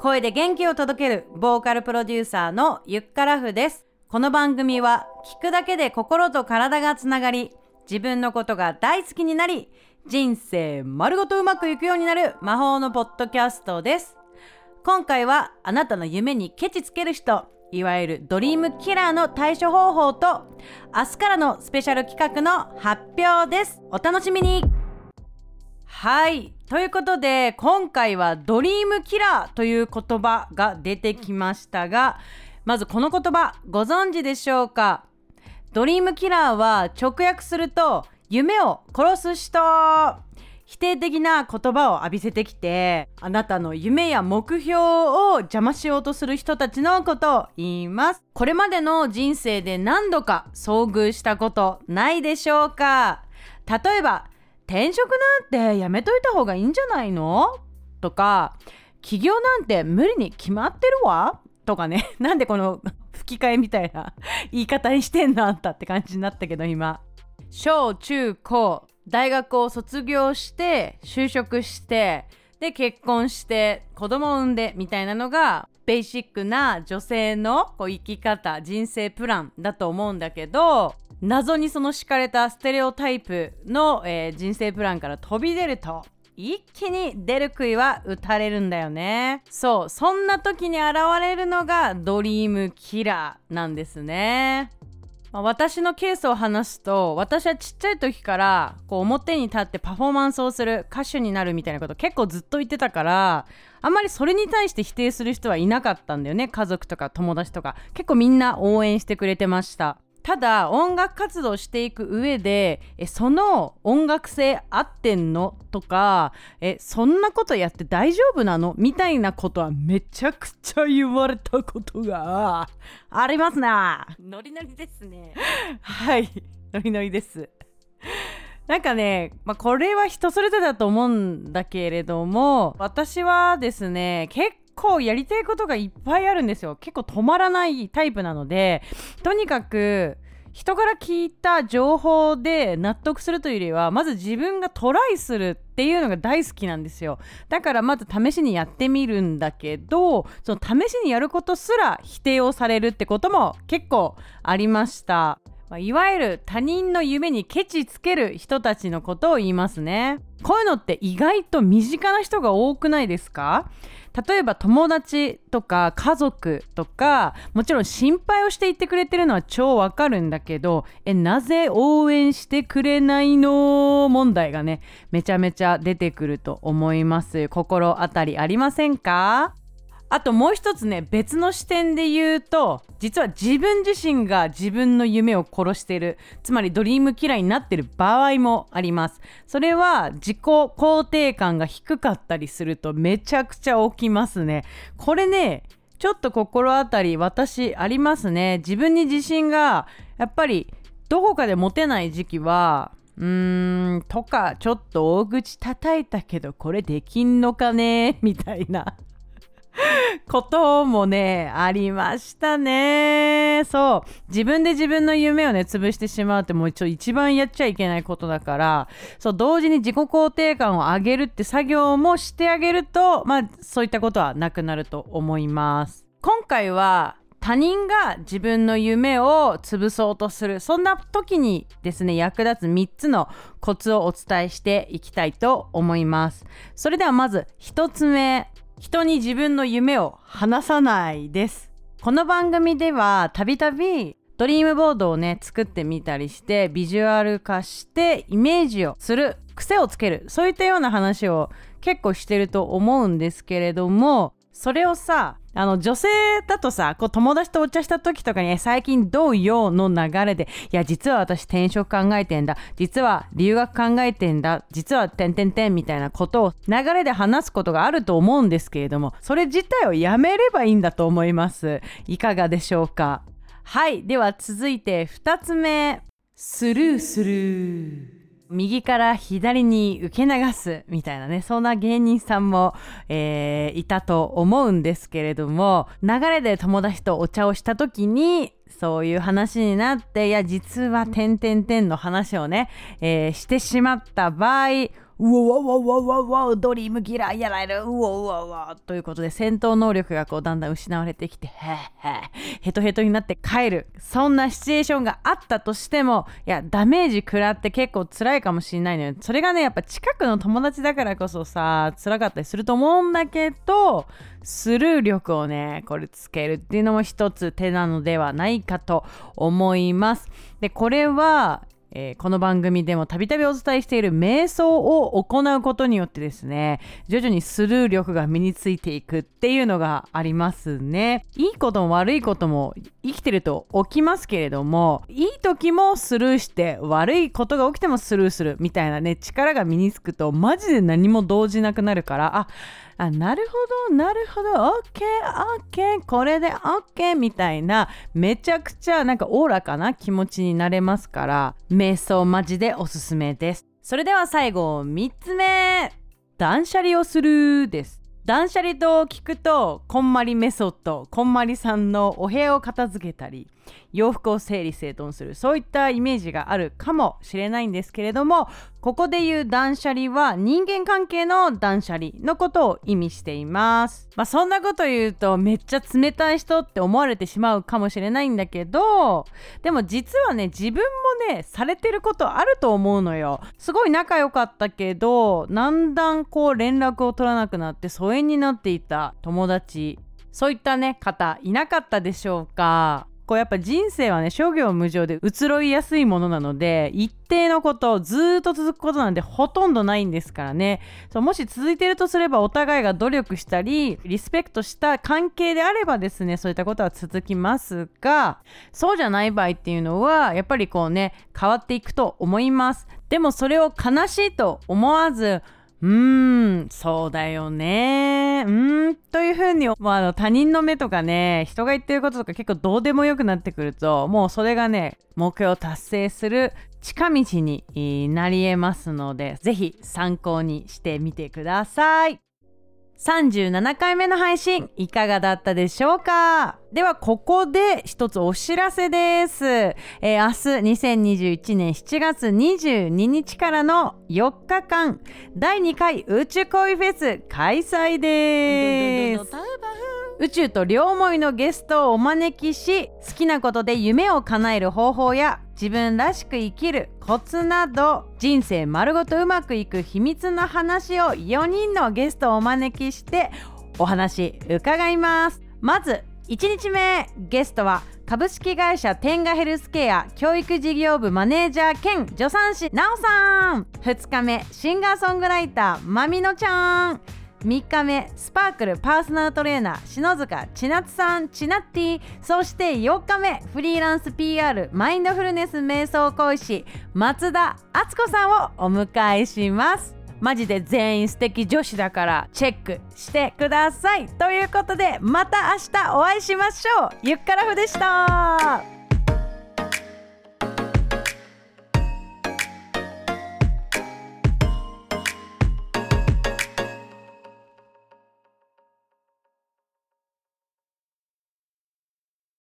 声で元気を届けるボーカルプロデューサーのゆっからふです。この番組は聞くだけで心と体がつながり、自分のことが大好きになり、人生丸ごとうまくいくようになる魔法のポッドキャストです。今回はあなたの夢にケチつける人、いわゆるドリームキラーの対処方法と、明日からのスペシャル企画の発表です。お楽しみにはい。ということで、今回はドリームキラーという言葉が出てきましたが、まずこの言葉、ご存知でしょうか？ドリームキラーは直訳すると、夢を殺す人。否定的な言葉を浴びせてきてあなたの夢や目標を邪魔しようとする人たちのことを言います。これまでの人生で何度か遭遇したことないでしょうか？例えば転職なんてやめといた方がいいんじゃないの？とか起業なんて無理に決まってるわ？とかね。なんでこの 吹き替えみたいな 言い方にしてんのあんたって感じになったけど今。小中高大学を卒業して就職してで結婚して子供を産んでみたいなのがベーシックな女性のこう生き方人生プランだと思うんだけど謎にその敷かれたステレオタイプの、えー、人生プランから飛び出ると一気に出る杭は打たれるんだよね。そうそんな時に現れるのがドリームキラーなんですね。まあ、私のケースを話すと私はちっちゃい時からこう表に立ってパフォーマンスをする歌手になるみたいなこと結構ずっと言ってたからあんまりそれに対して否定する人はいなかったんだよね。家族とか友達とか。結構みんな応援してくれてました。ただ音楽活動していく上でえその音楽性合ってんのとかえそんなことやって大丈夫なの？みたいなことはめちゃくちゃ言われたことが ありますな。ノリノリですね。はい。ノリノリです。なんかね、まあ、これは人それぞれだと思うんだけれども私はですね結構やりたいことがいっぱいあるんですよ。結構止まらないタイプなのでとにかく人から聞いた情報で納得するというよりはまず自分がトライするっていうのが大好きなんですよ。だからまず試しにやってみるんだけどその試しにやることすら否定をされるってことも結構ありました。まあ、いわゆる他人の夢にケチつける人たちのことを言いますね。こういうのって意外と身近な人が多くないですか？例えば友達とか家族とかもちろん心配をしていてくれてるのは超わかるんだけどえなぜ応援してくれないの？問題がねめちゃめちゃ出てくると思います。心当たりありませんか？あともう一つね別の視点で言うと実は自分自身が自分の夢を殺しているつまりドリームキラーになってる場合もあります。それは自己肯定感が低かったりするとめちゃくちゃ起きますね。これねちょっと心当たり私ありますね。自分に自信がやっぱりどこかで持てない時期はうーんとかちょっと大口叩いたけどこれできんのかね？みたいな。こともね、ありましたね。そう。自分で自分の夢をね、潰してしまうってもう一応一番やっちゃいけないことだから、そう、同時に自己肯定感を上げるって作業もしてあげると、まあ、そういったことはなくなると思います。今回は、他人が自分の夢を潰そうとするそんな時にですね役立つ3つのコツをお伝えしていきたいと思いますそれではまず1つ目人に自分の夢を話さないです。この番組ではたびたびドリームボードをね作ってみたりしてビジュアル化してイメージをする癖をつけるそういったような話を結構してると思うんですけれどもそれをさあの女性だとさこう友達とお茶した時とかに、最近どうよの流れでいや実は私転職考えてんだ。実は留学考えてんだ。実はてんてんてんみたいなことを流れで話すことがあると思うんですけれどもそれ自体をやめればいいんだと思います。いかがでしょうか？はい。では続いて2つ目。スルーする右から左に受け流すみたいなねそんな芸人さんも、えー、いたと思うんですけれども流れで友達とお茶をした時にそういう話になっていや実は「てんてんてん」の話をね、えー、してしまった場合うおわわわわわドリームギラーやられる。うおうわわということで戦闘能力がこうだんだん失われてきてへへヘトヘトになって帰る。そんなシチュエーションがあったとしてもいやダメージ食らって結構辛いかもしれないのよ。それがねやっぱ近くの友達だからこそさ辛かったりすると思うんだけどスルー力をねこれつけるっていうのも一つ手なのではないかと思います。でこれはえー、この番組でもたびたびお伝えしている瞑想を行うことによってですね徐々にスルー力が身についていくっていうのがありますね。いいことも悪いことも生きてると起きますけれどもいい時もスルーして悪いことが起きてもスルーするみたいなね力が身につくとマジで何も動じなくなるからああなるほどなるほど。OKOK これで OK みたいな。めちゃくちゃなんかおおらかな気持ちになれますから。瞑想マジでおすすめです。それでは最後3つ目。断捨離をするです。断捨離と聞くとこんまりメソッドこんまりさんのお部屋を片付けたり。洋服を整理整頓するそういったイメージがあるかもしれないんですけれどもここで言う断捨離は人間関係の断捨離のことを意味しています。まあそんなこと言うとめっちゃ冷たい人って思われてしまうかもしれないんだけどでも実はね自分もねされてることあると思うのよ。すごい仲良かったけどだんだんこう連絡を取らなくなって疎遠になっていた友達。そういったね方いなかったでしょうか？こうやっぱ人生はね諸行無常で移ろいやすいものなので一定のことずっと続くことなんてほとんどないんですからね。そうもし続いてるとすればお互いが努力したりリスペクトした関係であればですねそういったことは続きますがそうじゃない場合っていうのはやっぱりこうね変わっていくと思います。でもそれを悲しいと思わずうーん、そうだよね。うーん、というふうに、まあ、あの他人の目とかね、人が言ってることとか結構どうでもよくなってくると、もうそれがね、目標を達成する近道になり得ますので、ぜひ参考にしてみてください。37回目の配信いかがだったでしょうか？ではここで一つお知らせです、えー、明日2021年7月22日からの4日間第2回宇宙恋フェス開催です。宇宙と両思いのゲストをお招きし好きなことで夢を叶える方法や自分らしく生きるコツなど人生丸ごとうまくいく秘密の話を4人のゲストをお招きしてお話伺います。まず1日目ゲストは株式会社テンガヘルスケア教育事業部マネージャー兼助産師なおさん。2日目シンガーソングライターまみのちゃん。3日目スパークルパーソナルトレーナー篠塚千夏さんチナッティそして4日目フリーランス PR マインドフルネス瞑想講師松田敦子さんをお迎えします。マジで全員素敵女子だからチェックしてください。ということでまた明日お会いしましょう。ゆっからふでした。